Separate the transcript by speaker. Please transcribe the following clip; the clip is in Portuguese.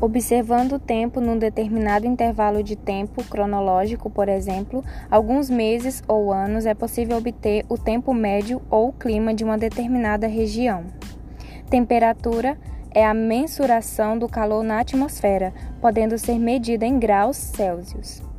Speaker 1: Observando o tempo num determinado intervalo de tempo cronológico, por exemplo, alguns meses ou anos, é possível obter o tempo médio ou clima de uma determinada região. Temperatura é a mensuração do calor na atmosfera, podendo ser medida em graus Celsius.